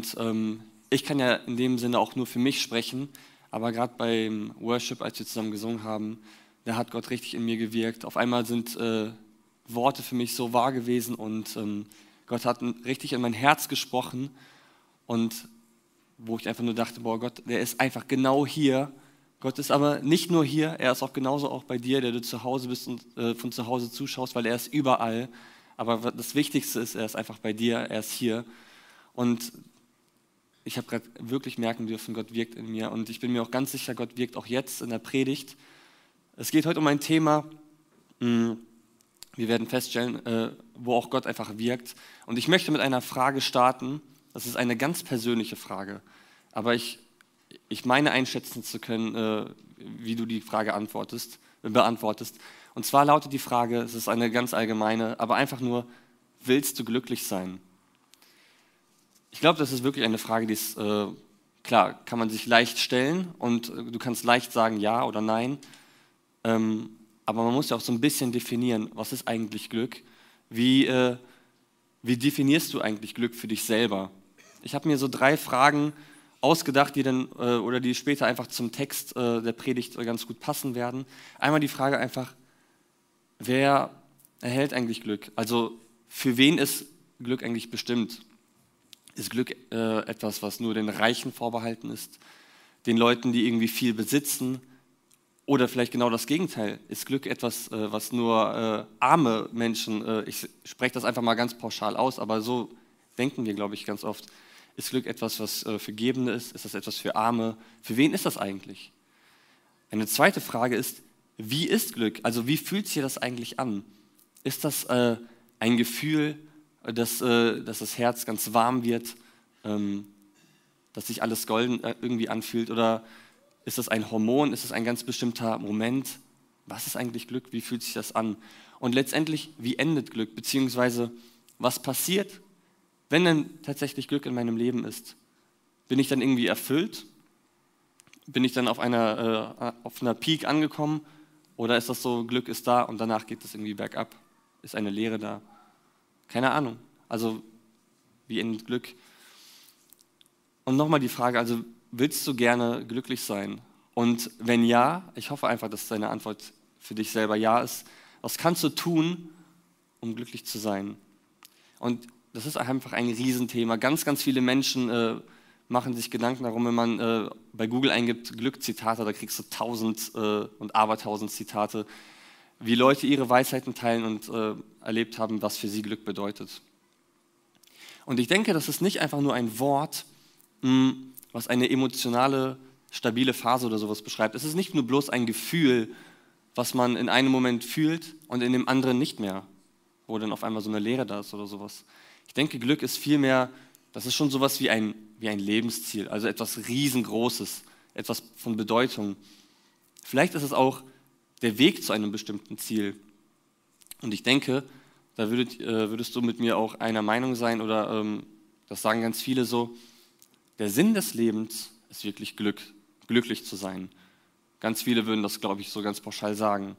Und ähm, ich kann ja in dem Sinne auch nur für mich sprechen, aber gerade beim Worship, als wir zusammen gesungen haben, da hat Gott richtig in mir gewirkt. Auf einmal sind äh, Worte für mich so wahr gewesen und ähm, Gott hat richtig in mein Herz gesprochen und wo ich einfach nur dachte, boah Gott, der ist einfach genau hier. Gott ist aber nicht nur hier, er ist auch genauso auch bei dir, der du zu Hause bist und äh, von zu Hause zuschaust, weil er ist überall. Aber das Wichtigste ist, er ist einfach bei dir, er ist hier. Und ich habe gerade wirklich merken dürfen, Gott wirkt in mir. Und ich bin mir auch ganz sicher, Gott wirkt auch jetzt in der Predigt. Es geht heute um ein Thema, hm, wir werden feststellen, äh, wo auch Gott einfach wirkt. Und ich möchte mit einer Frage starten. Das ist eine ganz persönliche Frage. Aber ich, ich meine einschätzen zu können, äh, wie du die Frage antwortest, beantwortest. Und zwar lautet die Frage, es ist eine ganz allgemeine, aber einfach nur, willst du glücklich sein? Ich glaube, das ist wirklich eine Frage, die ist, äh, klar, kann man sich leicht stellen und du kannst leicht sagen ja oder nein. Ähm, aber man muss ja auch so ein bisschen definieren, was ist eigentlich Glück? Wie, äh, wie definierst du eigentlich Glück für dich selber? Ich habe mir so drei Fragen ausgedacht, die dann äh, oder die später einfach zum Text äh, der Predigt ganz gut passen werden. Einmal die Frage einfach, wer erhält eigentlich Glück? Also für wen ist Glück eigentlich bestimmt? Ist Glück äh, etwas, was nur den Reichen vorbehalten ist? Den Leuten, die irgendwie viel besitzen? Oder vielleicht genau das Gegenteil. Ist Glück etwas, äh, was nur äh, arme Menschen, äh, ich spreche das einfach mal ganz pauschal aus, aber so denken wir, glaube ich, ganz oft. Ist Glück etwas, was äh, für Gebende ist? Ist das etwas für Arme? Für wen ist das eigentlich? Eine zweite Frage ist, wie ist Glück? Also wie fühlt sich das eigentlich an? Ist das äh, ein Gefühl, dass, äh, dass das Herz ganz warm wird, ähm, dass sich alles golden irgendwie anfühlt? Oder ist das ein Hormon? Ist das ein ganz bestimmter Moment? Was ist eigentlich Glück? Wie fühlt sich das an? Und letztendlich, wie endet Glück? Beziehungsweise, was passiert, wenn denn tatsächlich Glück in meinem Leben ist? Bin ich dann irgendwie erfüllt? Bin ich dann auf einer, äh, auf einer Peak angekommen? Oder ist das so, Glück ist da und danach geht es irgendwie bergab? Ist eine Leere da? Keine Ahnung. Also, wie endet Glück? Und nochmal die Frage, also willst du gerne glücklich sein? Und wenn ja, ich hoffe einfach, dass deine Antwort für dich selber ja ist. Was kannst du tun, um glücklich zu sein? Und das ist einfach ein Riesenthema. Ganz, ganz viele Menschen äh, machen sich Gedanken darum, wenn man äh, bei Google eingibt Glück-Zitate, da kriegst du tausend äh, und abertausend Zitate, wie Leute ihre Weisheiten teilen und äh, erlebt haben, was für sie Glück bedeutet. Und ich denke, das ist nicht einfach nur ein Wort, mh, hm, was eine emotionale, stabile Phase oder sowas beschreibt. Es ist nicht nur bloß ein Gefühl, was man in einem Moment fühlt und in dem anderen nicht mehr, wo dann auf einmal so eine Leere da ist oder sowas. Ich denke, Glück ist vielmehr, das ist schon sowas wie ein, wie ein Lebensziel, also etwas riesengroßes, etwas von Bedeutung. Vielleicht ist es auch der Weg zu einem bestimmten Ziel. Und ich denke, da würdet, äh, würdest du mit mir auch einer Meinung sein oder ähm, das sagen ganz viele so, der Sinn des Lebens ist wirklich Glück, glücklich zu sein. Ganz viele würden das, glaube ich, so ganz pauschal sagen.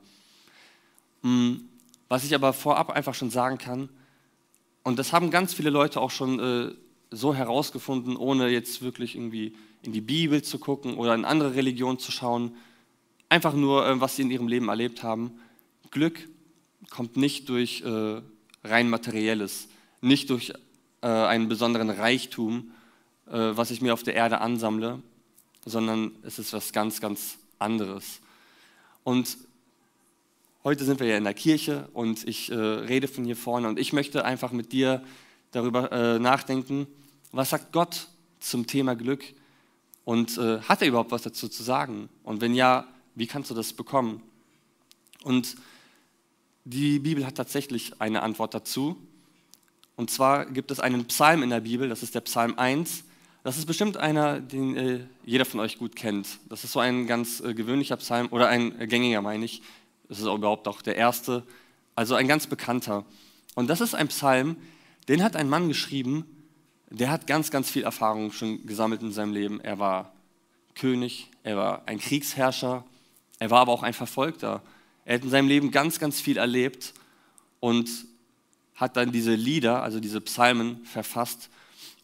Hm, was ich aber vorab einfach schon sagen kann, und das haben ganz viele Leute auch schon äh, so herausgefunden, ohne jetzt wirklich irgendwie in die Bibel zu gucken oder in andere Religionen zu schauen, einfach nur, äh, was sie in ihrem Leben erlebt haben. Glück kommt nicht durch äh, rein materielles, nicht durch äh, einen besonderen Reichtum, äh, was ich mir auf der Erde ansammle, sondern es ist was ganz, ganz anderes. Und heute sind wir ja in der Kirche und ich äh, rede von hier vorne und ich möchte einfach mit dir darüber äh, nachdenken, was sagt Gott zum Thema Glück und hat er überhaupt was dazu zu sagen? Und wenn ja, wie kannst du das bekommen? Und die Bibel hat tatsächlich eine Antwort dazu. Und zwar gibt es einen Psalm in der Bibel, das ist der Psalm 1, das ist bestimmt einer, den äh, jeder von euch gut kennt. Das ist so ein ganz äh, gewöhnlicher Psalm oder ein äh, gängiger, meine ich. Das ist auch überhaupt auch der erste. Also ein ganz bekannter. Und das ist ein Psalm, den hat ein Mann geschrieben, der hat ganz, ganz viel Erfahrung schon gesammelt in seinem Leben. Er war König, er war ein Kriegsherrscher, er war aber auch ein Verfolgter. Er hat in seinem Leben ganz, ganz viel erlebt und hat dann diese Lieder, also diese Psalmen verfasst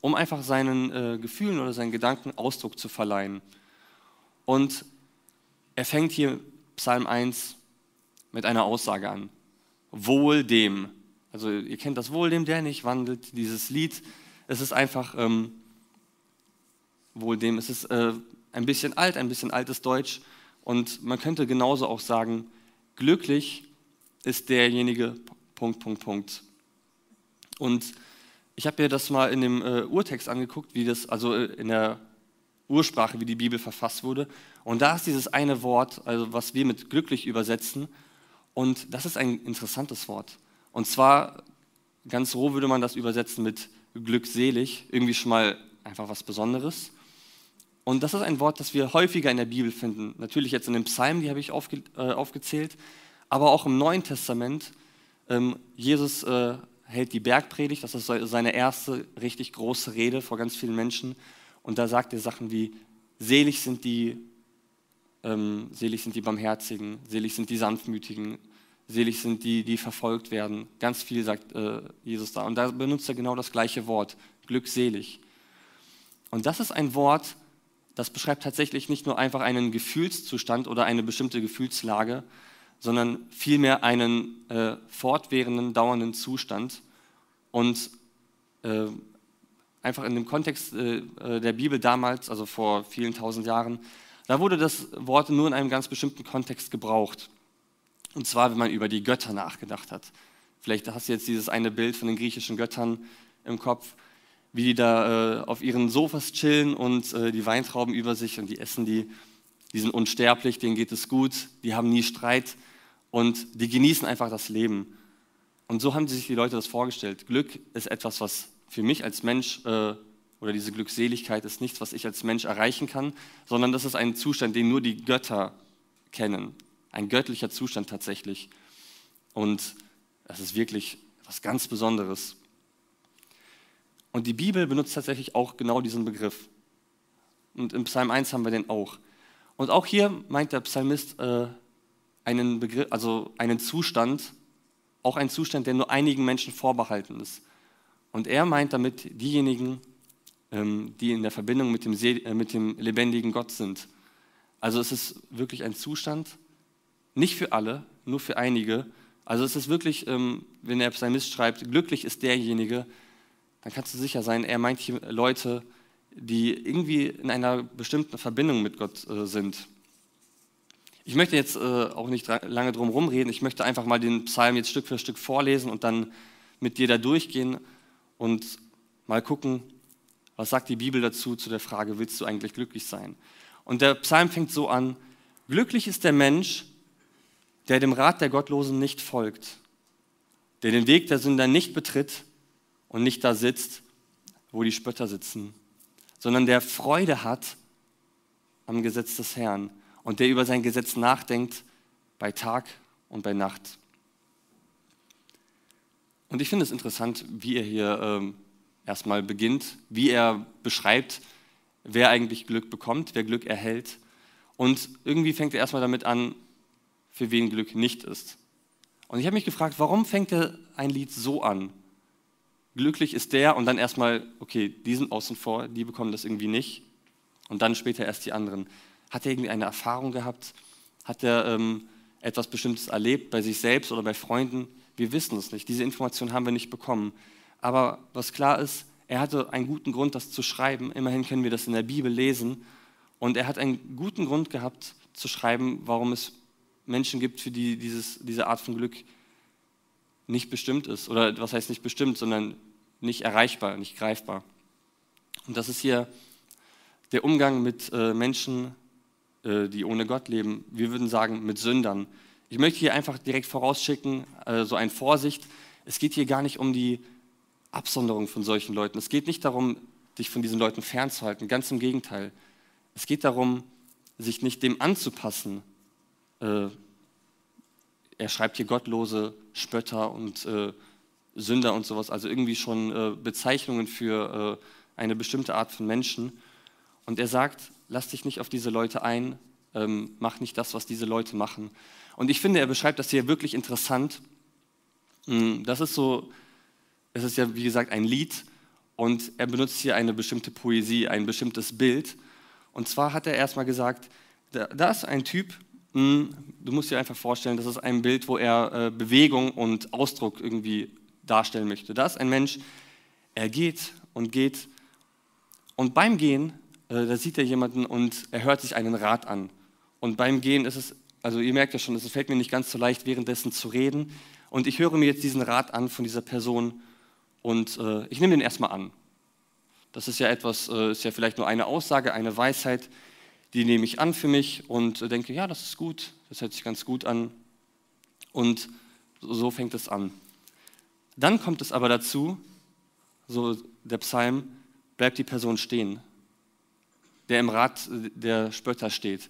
um einfach seinen äh, Gefühlen oder seinen Gedanken Ausdruck zu verleihen. Und er fängt hier Psalm 1 mit einer Aussage an. Wohl dem. Also ihr kennt das Wohl dem, der nicht wandelt, dieses Lied. Es ist einfach ähm, Wohl dem. Es ist äh, ein bisschen alt, ein bisschen altes Deutsch. Und man könnte genauso auch sagen, glücklich ist derjenige, Punkt, Punkt, Punkt. Und ich habe mir das mal in dem äh, Urtext angeguckt, wie das, also äh, in der Ursprache, wie die Bibel verfasst wurde. Und da ist dieses eine Wort, also was wir mit glücklich übersetzen. Und das ist ein interessantes Wort. Und zwar, ganz roh würde man das übersetzen mit glückselig, irgendwie schon mal einfach was Besonderes. Und das ist ein Wort, das wir häufiger in der Bibel finden. Natürlich jetzt in den Psalmen, die habe ich aufge, äh, aufgezählt, aber auch im Neuen Testament. Ähm, Jesus äh, hält die Bergpredigt, das ist seine erste richtig große Rede vor ganz vielen Menschen. Und da sagt er Sachen wie, selig sind die, ähm, selig sind die Barmherzigen, selig sind die Sanftmütigen, selig sind die, die verfolgt werden. Ganz viel sagt äh, Jesus da. Und da benutzt er genau das gleiche Wort, glückselig. Und das ist ein Wort, das beschreibt tatsächlich nicht nur einfach einen Gefühlszustand oder eine bestimmte Gefühlslage, sondern vielmehr einen äh, fortwährenden, dauernden Zustand. Und äh, einfach in dem Kontext äh, äh, der Bibel damals, also vor vielen tausend Jahren, da wurde das Wort nur in einem ganz bestimmten Kontext gebraucht. Und zwar, wenn man über die Götter nachgedacht hat. Vielleicht hast du jetzt dieses eine Bild von den griechischen Göttern im Kopf, wie die da äh, auf ihren Sofas chillen und äh, die Weintrauben über sich und die essen die. Die sind unsterblich, denen geht es gut, die haben nie Streit und die genießen einfach das Leben. Und so haben sich die Leute das vorgestellt. Glück ist etwas, was für mich als Mensch äh, oder diese Glückseligkeit ist nichts, was ich als Mensch erreichen kann, sondern das ist ein Zustand, den nur die Götter kennen. Ein göttlicher Zustand tatsächlich. Und es ist wirklich was ganz Besonderes. Und die Bibel benutzt tatsächlich auch genau diesen Begriff. Und im Psalm 1 haben wir den auch. Und auch hier meint der Psalmist äh, einen Begriff, also einen Zustand, auch einen Zustand, der nur einigen Menschen vorbehalten ist. Und er meint damit diejenigen, ähm, die in der Verbindung mit dem, äh, mit dem lebendigen Gott sind. Also es ist wirklich ein Zustand, nicht für alle, nur für einige. Also es ist wirklich, ähm, wenn der Psalmist schreibt, glücklich ist derjenige, dann kannst du sicher sein, er meint hier Leute, die irgendwie in einer bestimmten Verbindung mit Gott äh, sind. Ich möchte jetzt äh, auch nicht lange drum herum reden, ich möchte einfach mal den Psalm jetzt Stück für Stück vorlesen und dann mit dir da durchgehen und mal gucken, was sagt die Bibel dazu, zu der Frage, willst du eigentlich glücklich sein? Und der Psalm fängt so an, glücklich ist der Mensch, der dem Rat der Gottlosen nicht folgt, der den Weg der Sünder nicht betritt und nicht da sitzt, wo die Spötter sitzen, sondern der Freude hat am Gesetz des Herrn und der über sein Gesetz nachdenkt bei Tag und bei Nacht. Und ich finde es interessant, wie er hier ähm, erstmal beginnt, wie er beschreibt, wer eigentlich Glück bekommt, wer Glück erhält. Und irgendwie fängt er erstmal damit an, für wen Glück nicht ist. Und ich habe mich gefragt, warum fängt er ein Lied so an? Glücklich ist der und dann erstmal, okay, die sind außen vor, die bekommen das irgendwie nicht. Und dann später erst die anderen. Hat er irgendwie eine Erfahrung gehabt? Hat er ähm, etwas Bestimmtes erlebt bei sich selbst oder bei Freunden? Wir wissen es nicht. Diese Information haben wir nicht bekommen. Aber was klar ist, er hatte einen guten Grund, das zu schreiben. Immerhin können wir das in der Bibel lesen. Und er hat einen guten Grund gehabt zu schreiben, warum es Menschen gibt, für die dieses, diese Art von Glück nicht bestimmt ist. Oder was heißt nicht bestimmt, sondern nicht erreichbar, nicht greifbar. Und das ist hier der Umgang mit äh, Menschen, äh, die ohne Gott leben. Wir würden sagen, mit Sündern. Ich möchte hier einfach direkt vorausschicken, äh, so ein Vorsicht. Es geht hier gar nicht um die Absonderung von solchen Leuten. Es geht nicht darum, dich von diesen Leuten fernzuhalten. Ganz im Gegenteil. Es geht darum, sich nicht dem anzupassen. Äh, er schreibt hier gottlose Spötter und äh, Sünder und sowas, also irgendwie schon äh, Bezeichnungen für äh, eine bestimmte Art von Menschen. Und er sagt, lass dich nicht auf diese Leute ein, ähm, mach nicht das, was diese Leute machen. Und ich finde, er beschreibt das hier wirklich interessant. Hm, das ist so, es ist ja wie gesagt ein Lied Und er benutzt hier eine bestimmte Poesie, ein bestimmtes Bild. Und zwar hat er erstmal gesagt, da ist ein Typ, hm, du musst dir einfach vorstellen, das ist ein Bild, wo er äh, Bewegung und Ausdruck irgendwie darstellen möchte. Da ist ein Mensch, er geht und geht und beim Gehen, äh, da sieht er jemanden und er hört sich einen Rat an. Und beim Gehen ist es, also ihr merkt ja schon, es fällt mir nicht ganz so leicht, währenddessen zu reden. Und ich höre mir jetzt diesen Rat an von dieser Person und äh, ich nehme den erstmal an. Das ist ja etwas, äh, ist ja vielleicht nur eine Aussage, eine Weisheit, die nehme ich an für mich und äh, denke, ja, das ist gut, das hört sich ganz gut an. Und so fängt es an. Dann kommt es aber dazu, so der Psalm, bleibt die Person stehen, der im Rat der Spötter steht.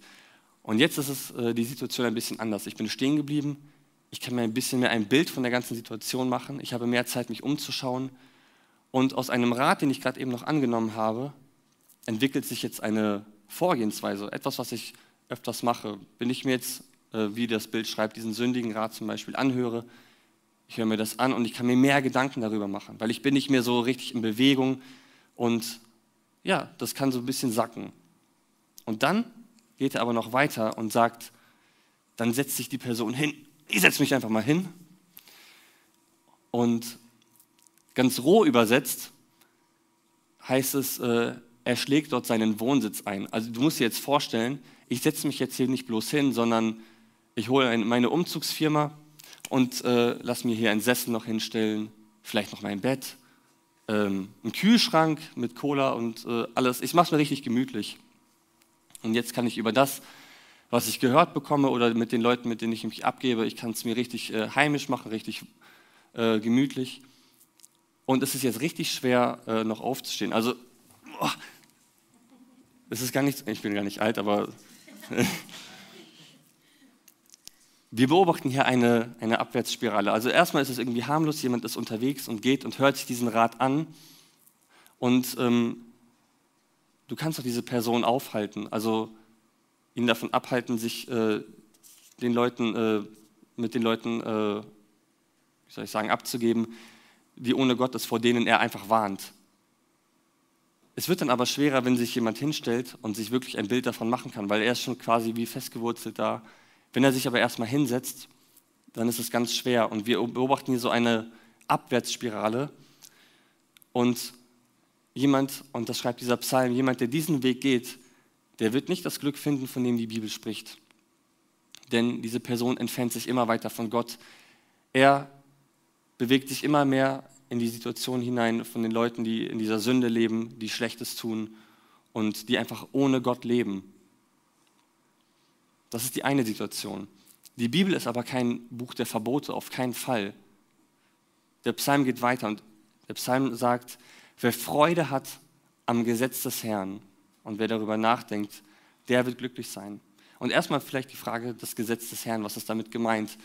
Und jetzt ist es äh, die Situation ein bisschen anders. Ich bin stehen geblieben, ich kann mir ein bisschen mehr ein Bild von der ganzen Situation machen, ich habe mehr Zeit, mich umzuschauen. Und aus einem Rat, den ich gerade eben noch angenommen habe, entwickelt sich jetzt eine Vorgehensweise, etwas, was ich öfters mache. Wenn ich mir jetzt, äh, wie das Bild schreibt, diesen sündigen Rat zum Beispiel anhöre, ich höre mir das an und ich kann mir mehr Gedanken darüber machen, weil ich bin nicht mehr so richtig in Bewegung und ja, das kann so ein bisschen sacken. Und dann geht er aber noch weiter und sagt, dann setzt sich die Person hin. Ich setze mich einfach mal hin. Und ganz roh übersetzt heißt es, äh, er schlägt dort seinen Wohnsitz ein. Also du musst dir jetzt vorstellen, ich setze mich jetzt hier nicht bloß hin, sondern ich hole meine Umzugsfirma und äh, lass mir hier einen Sessel noch hinstellen, vielleicht noch mein Bett, ähm, einen Kühlschrank mit Cola und äh, alles. Ich mache es mir richtig gemütlich. Und jetzt kann ich über das, was ich gehört bekomme oder mit den Leuten, mit denen ich mich abgebe, ich kann es mir richtig äh, heimisch machen, richtig äh, gemütlich. Und es ist jetzt richtig schwer, äh, noch aufzustehen. Also, oh, es ist gar nicht, ich bin gar nicht alt, aber wir beobachten hier eine, eine Abwärtsspirale. Also erstmal ist es irgendwie harmlos, jemand ist unterwegs und geht und hört sich diesen Rat an und ähm, du kannst doch diese Person aufhalten, also ihn davon abhalten, sich äh, den Leuten, äh, mit den Leuten, äh, wie soll ich sagen, abzugeben, die ohne Gott ist, vor denen er einfach warnt. Es wird dann aber schwerer, wenn sich jemand hinstellt und sich wirklich ein Bild davon machen kann, weil er ist schon quasi wie festgewurzelt da. Wenn er sich aber erstmal hinsetzt, dann ist es ganz schwer. Und wir beobachten hier so eine Abwärtsspirale. Und jemand, und das schreibt dieser Psalm, jemand, der diesen Weg geht, der wird nicht das Glück finden, von dem die Bibel spricht. Denn diese Person entfernt sich immer weiter von Gott. Er bewegt sich immer mehr in die Situation hinein von den Leuten, die in dieser Sünde leben, die Schlechtes tun und die einfach ohne Gott leben. Das ist die eine Situation. Die Bibel ist aber kein Buch der Verbote, auf keinen Fall. Der Psalm geht weiter und der Psalm sagt, wer Freude hat am Gesetz des Herrn und wer darüber nachdenkt, der wird glücklich sein. Und erstmal vielleicht die Frage, das Gesetz des Herrn, was ist damit gemeint?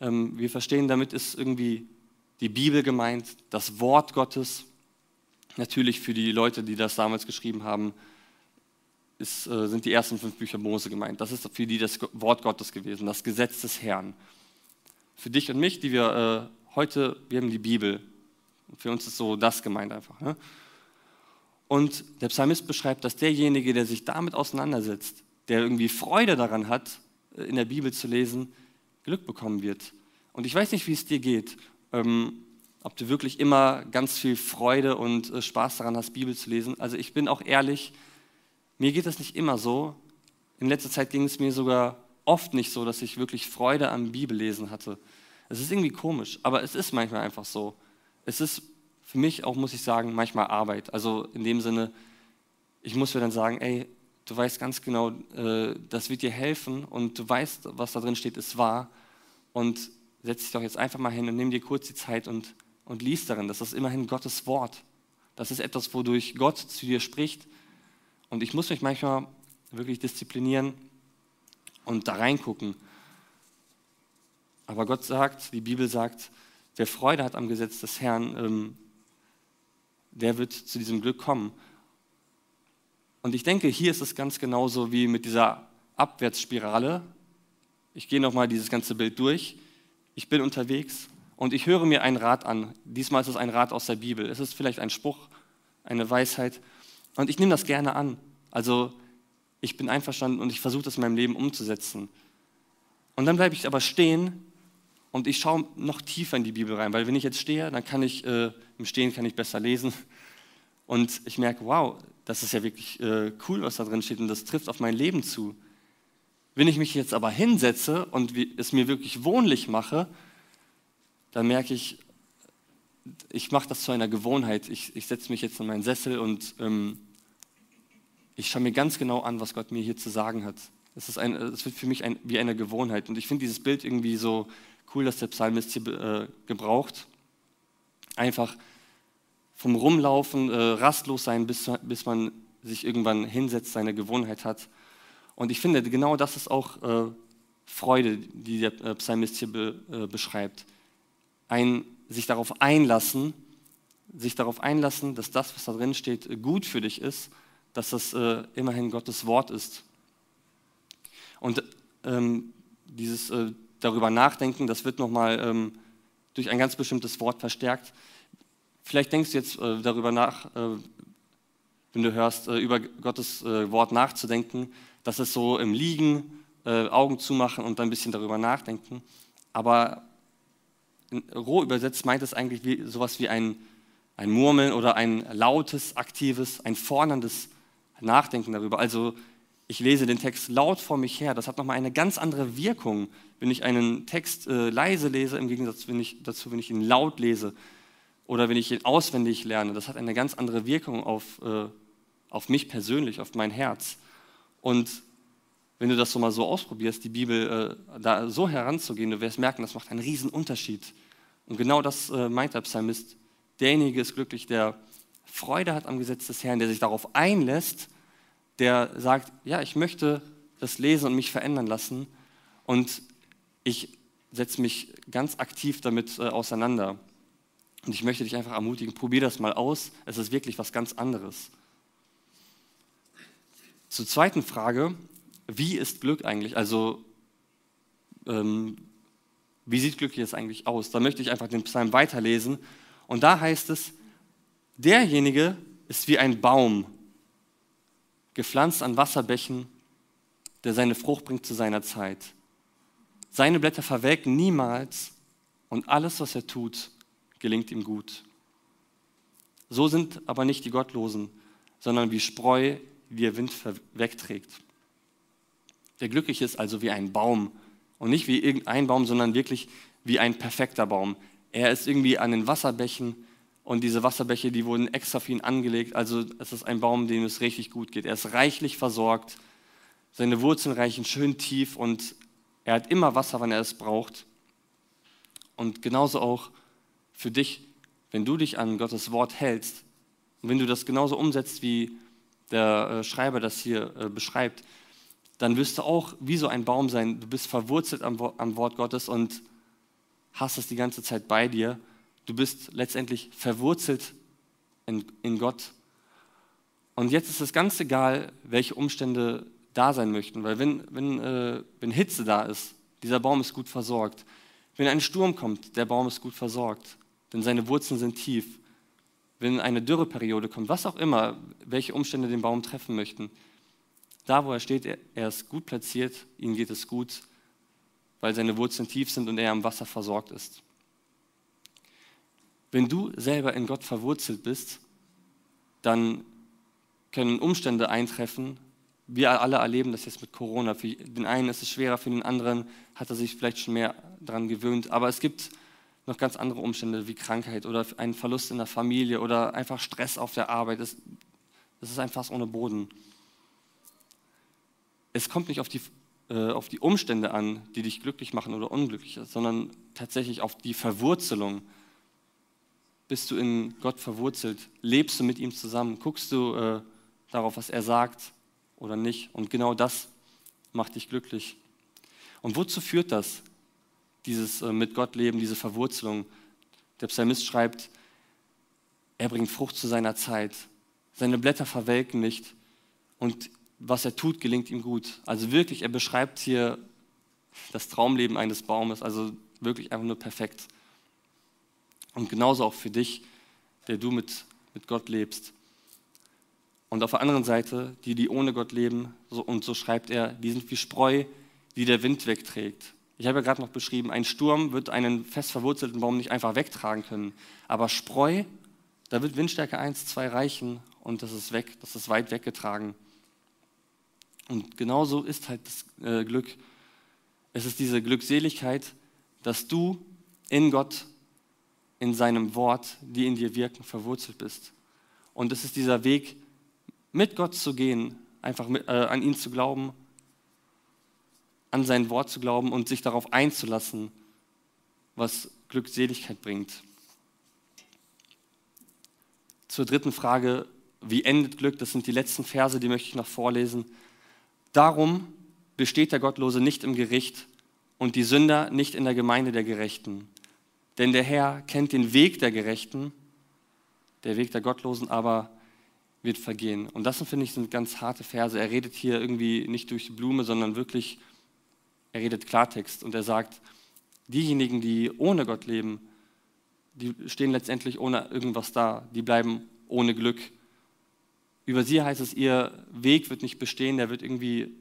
Ähm, wir verstehen, damit ist irgendwie die Bibel gemeint, das Wort Gottes. Natürlich für die Leute, die das damals geschrieben haben, ist, äh, sind die ersten fünf Bücher Mose gemeint. Das ist für die das Wort Gottes gewesen, das Gesetz des Herrn. Für dich und mich, die wir äh, heute, wir haben die Bibel. Für uns ist so das gemeint einfach. Ne? Und der Psalmist beschreibt, dass derjenige, der sich damit auseinandersetzt, der irgendwie Freude daran hat, äh, in der Bibel zu lesen, Glück bekommen wird. Und ich weiß nicht, wie es dir geht ähm, ob du wirklich immer ganz viel Freude und äh, Spaß daran hast, Bibel zu lesen. Also ich bin auch ehrlich, mir geht das nicht immer so. In letzter Zeit ging es mir sogar oft nicht so, dass ich wirklich Freude am Bibellesen hatte. Es ist irgendwie komisch, aber es ist manchmal einfach so. Es ist für mich auch, muss ich sagen, manchmal Arbeit. Also in dem Sinne, ich muss mir dann sagen, ey, du weißt ganz genau, äh, das wird dir helfen und du weißt, was da drin steht, ist wahr. Und setz dich doch jetzt einfach mal hin und nimm dir kurz die Zeit und, und lies darin. Das ist immerhin Gottes Wort. Das ist etwas, wodurch Gott zu dir spricht. Und ich muss mich manchmal wirklich disziplinieren und da reingucken. Aber Gott sagt, die Bibel sagt, wer Freude hat am Gesetz des Herrn, ähm, der wird zu diesem Glück kommen. Und ich denke, hier ist es ganz genauso wie mit dieser Abwärtsspirale. Ich gehe nochmal dieses ganze Bild durch ich bin unterwegs und ich höre mir einen Rat an. Diesmal ist es ein Rat aus der Bibel. Es ist vielleicht ein Spruch eine Weisheit. Und ich nehme das gerne an. Also ich bin einverstanden und ich versuche das in meinem Leben umzusetzen. Und dann bleibe ich aber stehen und ich schaue noch tiefer in die Bibel rein, weil wenn ich jetzt stehe, dann kann ich, äh, im Stehen kann ich besser lesen. Und ich merke, wow, das ist ja wirklich äh, cool, was da drin steht und das trifft auf mein Leben zu. Wenn ich mich jetzt aber hinsetze und es mir wirklich wohnlich mache, dann merke ich, ich mache das zu einer Gewohnheit. Ich, ich setze mich jetzt in meinen Sessel und ähm, ich schaue mir ganz genau an, was Gott mir hier zu sagen hat. Es, ist ein, es wird für mich ein, wie eine Gewohnheit. Und ich finde dieses Bild irgendwie so cool, dass der Psalmist hier äh, gebraucht. Einfach vom Rumlaufen, äh, rastlos sein, bis, bis man sich irgendwann hinsetzt, seine Gewohnheit hat. Und ich finde, genau das ist auch äh, Freude, die der äh, Psalmist hier be, äh, beschreibt. Ein, sich darauf einlassen, sich darauf einlassen, dass das, was da drin steht, gut für dich ist, dass das äh, immerhin Gottes Wort ist. Und ähm, dieses äh, darüber nachdenken, das wird nochmal ähm, durch ein ganz bestimmtes Wort verstärkt. Vielleicht denkst du jetzt äh, darüber nach, äh, wenn du hörst, äh, über Gottes äh, Wort nachzudenken. Das ist so im Liegen, Augen zumachen und dann ein bisschen darüber nachdenken. Aber roh übersetzt meint es eigentlich wie, sowas wie ein, ein Murmeln oder ein lautes, aktives, ein forderndes Nachdenken darüber. Also ich lese den Text laut vor mich her. Das hat nochmal eine ganz andere Wirkung, wenn ich einen Text äh, leise lese, im Gegensatz wenn ich, dazu, wenn ich ihn laut lese oder wenn ich ihn auswendig lerne. Das hat eine ganz andere Wirkung auf, äh, auf mich persönlich, auf mein Herz. Und wenn du das so mal so ausprobierst, die Bibel äh, da so heranzugehen, du wirst merken, das macht einen riesen Unterschied. Und genau das äh, meint der Psalmist. Derjenige ist glücklich, der Freude hat am Gesetz des Herrn, der sich darauf einlässt, der sagt, ja, ich möchte das lesen und mich verändern lassen und ich setze mich ganz aktiv damit äh, auseinander. Und ich möchte dich einfach ermutigen, probier das mal aus. Es ist wirklich was ganz anderes. Zur zweiten Frage, wie ist Glück eigentlich? Also, ähm, wie sieht Glück jetzt eigentlich aus? Da möchte ich einfach den Psalm weiterlesen. Und da heißt es, derjenige ist wie ein Baum, gepflanzt an Wasserbächen, der seine Frucht bringt zu seiner Zeit. Seine Blätter verwelken niemals und alles, was er tut, gelingt ihm gut. So sind aber nicht die Gottlosen, sondern wie Spreu, die der Wind wegträgt. Der Glückliche ist also wie ein Baum und nicht wie irgendein Baum, sondern wirklich wie ein perfekter Baum. Er ist irgendwie an den Wasserbächen und diese Wasserbäche, die wurden extra für ihn angelegt. Also es ist ein Baum, dem es richtig gut geht. Er ist reichlich versorgt. Seine Wurzeln reichen schön tief und er hat immer Wasser, wann er es braucht. Und genauso auch für dich, wenn du dich an Gottes Wort hältst und wenn du das genauso umsetzt, wie der äh, Schreiber das hier äh, beschreibt, dann wirst du auch wie so ein Baum sein. Du bist verwurzelt am, am Wort Gottes und hast es die ganze Zeit bei dir Du bist letztendlich verwurzelt in, in Gott. Und jetzt ist es ganz egal, welche Umstände da sein möchten, weil wenn, wenn, äh, wenn Hitze da ist, dieser Baum ist gut versorgt. Wenn ein Sturm kommt, der Baum ist gut versorgt, denn seine Wurzeln sind tief. Wenn eine Dürreperiode kommt, was auch immer, welche Umstände den Baum treffen möchten, da wo er steht, er, ist gut platziert, ihm geht es gut, weil seine Wurzeln tief sind und er am Wasser versorgt ist. Wenn du selber in Gott verwurzelt bist, dann können Umstände eintreffen. Wir alle erleben das jetzt mit Corona. Für den einen ist es schwerer, für den anderen hat er sich vielleicht schon mehr daran gewöhnt. Aber es gibt noch ganz andere Umstände wie Krankheit oder einen Verlust in der Familie oder einfach Stress auf der Arbeit. Das, das ist ein Fass ohne Boden. Es kommt nicht auf die, äh, auf die Umstände an, die dich glücklich machen oder unglücklich, sondern tatsächlich auf die Verwurzelung bist du in Gott verwurzelt? Lebst du mit ihm zusammen? Guckst du äh, darauf, was er sagt oder nicht? Und genau das macht dich glücklich. Und wozu führt das, dieses äh, mit Gott leben, diese Verwurzelung? Der Psalmist schreibt, er bringt Frucht zu seiner Zeit. Seine Blätter verwelken nicht und was er tut, gelingt ihm gut. Also wirklich, er beschreibt hier das Traumleben eines Baumes, also wirklich einfach nur perfekt. Und genauso auch für dich, der du mit, mit Gott lebst. Und auf der anderen Seite, die, die ohne Gott leben, so, und so schreibt er, die sind wie Spreu, die der Wind wegträgt. Ich habe ja gerade noch beschrieben, ein Sturm wird einen fest verwurzelten Baum nicht einfach wegtragen können. Aber Spreu, da wird Windstärke 1, 2 reichen und das ist weg, das ist weit weggetragen. Und genauso ist halt das äh, Glück. Es ist diese Glückseligkeit, dass du in Gott, in seinem Wort, die in dir wirken, verwurzelt bist. Und es ist dieser Weg, mit Gott zu gehen, einfach mit, äh, an ihn zu glauben, an sein Wort zu glauben und sich darauf einzulassen, was Glückseligkeit bringt. Zur dritten Frage, wie endet Glück? Das sind die letzten Verse, die möchte ich noch vorlesen. Darum besteht der Gottlose nicht im Gericht und die Sünder nicht in der Gemeinde der Gerechten. Denn der Herr kennt den Weg der Gerechten, der Weg der Gottlosen aber wird vergehen. Und das, finde ich, sind ganz harte Verse. Er redet hier irgendwie nicht durch die Blume, sondern wirklich, er redet Klartext und er sagt, diejenigen, die ohne Gott leben, die stehen letztendlich ohne irgendwas da, die bleiben ohne Glück. Über sie heißt es, ihr Weg wird nicht bestehen, der wird irgendwie,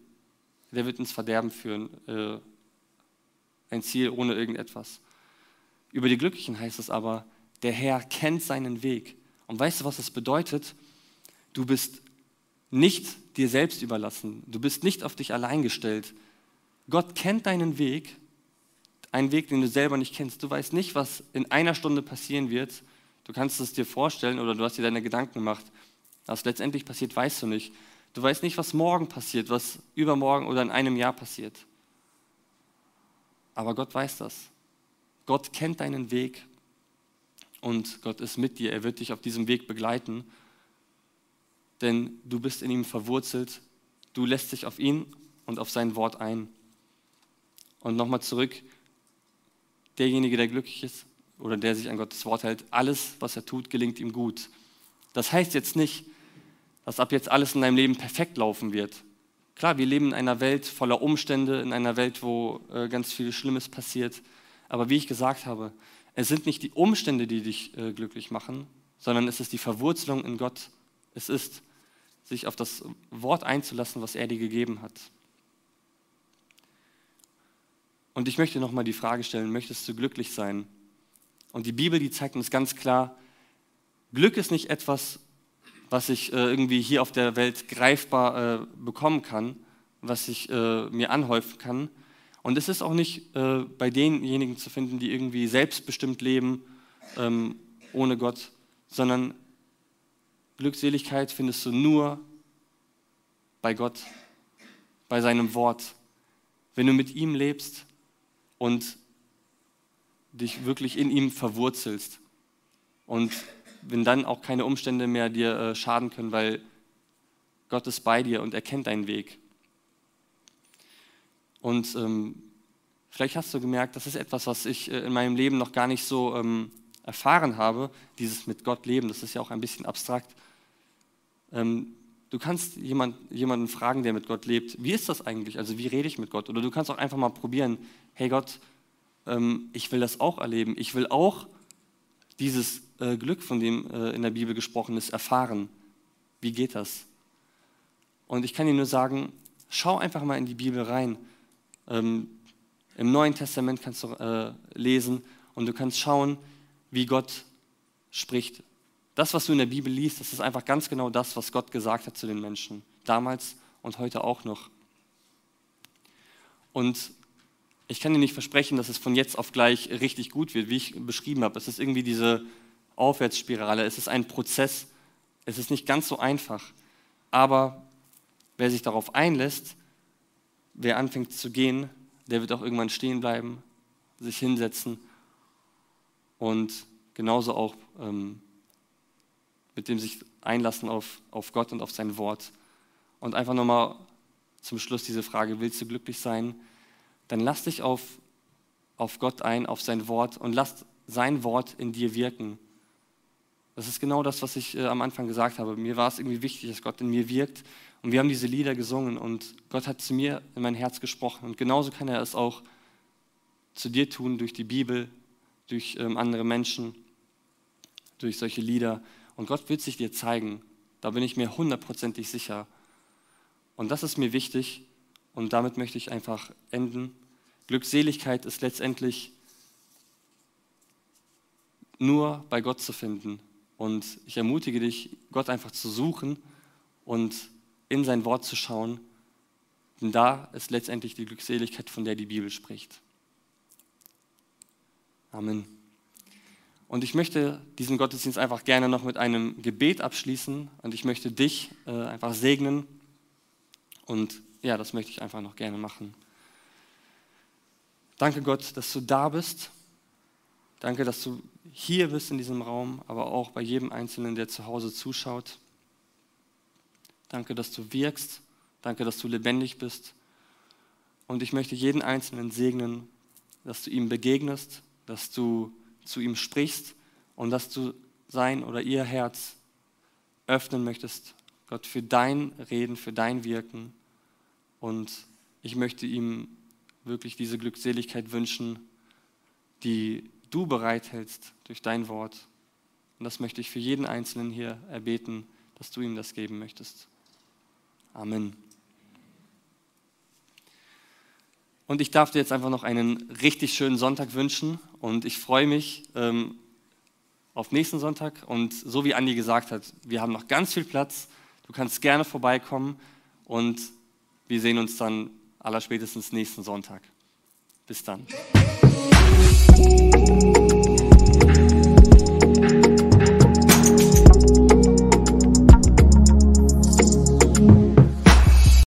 der wird ins Verderben führen. Äh, ein Ziel ohne irgendetwas. Über die Glücklichen heißt es aber, der Herr kennt seinen Weg. Und weißt du, was das bedeutet? Du bist nicht dir selbst überlassen. Du bist nicht auf dich allein gestellt. Gott kennt deinen Weg, einen Weg, den du selber nicht kennst. Du weißt nicht, was in einer Stunde passieren wird. Du kannst es dir vorstellen oder du hast dir deine Gedanken gemacht. Was letztendlich passiert, weißt du nicht. Du weißt nicht, was morgen passiert, was übermorgen oder in einem Jahr passiert. Aber Gott weiß das. Gott kennt deinen Weg und Gott ist mit dir. Er wird dich auf diesem Weg begleiten, denn du bist in ihm verwurzelt. Du lässt dich auf ihn und auf sein Wort ein. Und nochmal zurück, derjenige, der glücklich ist oder der sich an Gottes Wort hält, alles, was er tut, gelingt ihm gut. Das heißt jetzt nicht, dass ab jetzt alles in deinem Leben perfekt laufen wird. Klar, wir leben in einer Welt voller Umstände, in einer Welt, wo äh, ganz viel Schlimmes passiert. Aber wie ich gesagt habe, es sind nicht die Umstände, die dich äh, glücklich machen, sondern es ist die Verwurzelung in Gott. Es ist, sich auf das Wort einzulassen, was er dir gegeben hat. Und ich möchte nochmal die Frage stellen, möchtest du glücklich sein? Und die Bibel, die zeigt uns ganz klar, Glück ist nicht etwas, was ich äh, irgendwie hier auf der Welt greifbar äh, bekommen kann, was ich äh, mir anhäufen kann. Und es ist auch nicht äh, bei denjenigen zu finden, die irgendwie selbstbestimmt leben, ähm, ohne Gott, sondern Glückseligkeit findest du nur bei Gott, bei seinem Wort. Wenn du mit ihm lebst und dich wirklich in ihm verwurzelst und wenn dann auch keine Umstände mehr dir äh, schaden können, weil Gott ist bei dir und er kennt deinen Weg. Und ähm, vielleicht hast du gemerkt, das ist etwas, was ich äh, in meinem Leben noch gar nicht so ähm, erfahren habe, dieses mit Gott leben. Das ist ja auch ein bisschen abstrakt. Ähm, du kannst jemand, jemanden fragen, der mit Gott lebt, wie ist das eigentlich? Also wie rede ich mit Gott? Oder du kannst auch einfach mal probieren, hey Gott, ähm, ich will das auch erleben. Ich will auch dieses äh, Glück, von dem äh, in der Bibel gesprochen ist, erfahren. Wie geht das? Und ich kann dir nur sagen, schau einfach mal in die Bibel rein. Ähm, Im Neuen Testament kannst du äh, lesen und du kannst schauen, wie Gott spricht. Das, was du in der Bibel liest, das ist einfach ganz genau das, was Gott gesagt hat zu den Menschen. Damals und heute auch noch. Und ich kann dir nicht versprechen, dass es von jetzt auf gleich richtig gut wird, wie ich beschrieben habe. Es ist irgendwie diese Aufwärtsspirale, es ist ein Prozess, es ist nicht ganz so einfach. Aber wer sich darauf einlässt, wer anfängt zu gehen, der wird auch irgendwann stehen bleiben, sich hinsetzen und genauso auch ähm, mit dem sich einlassen auf, auf Gott und auf sein Wort. Und einfach nochmal zum Schluss diese Frage, willst du glücklich sein? Dann lass dich auf, auf Gott ein, auf sein Wort und lass sein Wort in dir wirken. Das ist genau das, was ich äh, am Anfang gesagt habe. Mir war es irgendwie wichtig, dass Gott in mir wirkt. Und wir haben diese Lieder gesungen und Gott hat zu mir in mein Herz gesprochen. Und genauso kann er es auch zu dir tun durch die Bibel, durch ähm, andere Menschen, durch solche Lieder. Und Gott wird sich dir zeigen. Da bin ich mir hundertprozentig sicher. Und das ist mir wichtig und damit möchte ich einfach enden. Glückseligkeit ist letztendlich nur bei Gott zu finden. Und ich ermutige dich, Gott einfach zu suchen und in sein Wort zu schauen. Denn da ist letztendlich die Glückseligkeit, von der die Bibel spricht. Amen. Und ich möchte diesen Gottesdienst einfach gerne noch mit einem Gebet abschließen und ich möchte dich äh, einfach segnen. Und ja, das möchte ich einfach noch gerne machen. Danke Gott, dass du da bist. Danke, dass du hier bist in diesem Raum, aber auch bei jedem Einzelnen, der zu Hause zuschaut. Danke, dass du wirkst. Danke, dass du lebendig bist. Und ich möchte jeden Einzelnen segnen, dass du ihm begegnest, dass du zu ihm sprichst und dass du sein oder ihr Herz öffnen möchtest, Gott, für dein Reden, für dein Wirken. Und ich möchte ihm wirklich diese Glückseligkeit wünschen, die du bereithältst durch dein Wort. Und das möchte ich für jeden Einzelnen hier erbeten, dass du ihm das geben möchtest. Amen. Und ich darf dir jetzt einfach noch einen richtig schönen Sonntag wünschen. Und ich freue mich ähm, auf nächsten Sonntag. Und so wie Andi gesagt hat, wir haben noch ganz viel Platz. Du kannst gerne vorbeikommen. Und wir sehen uns dann allerspätestens nächsten Sonntag. Bis dann.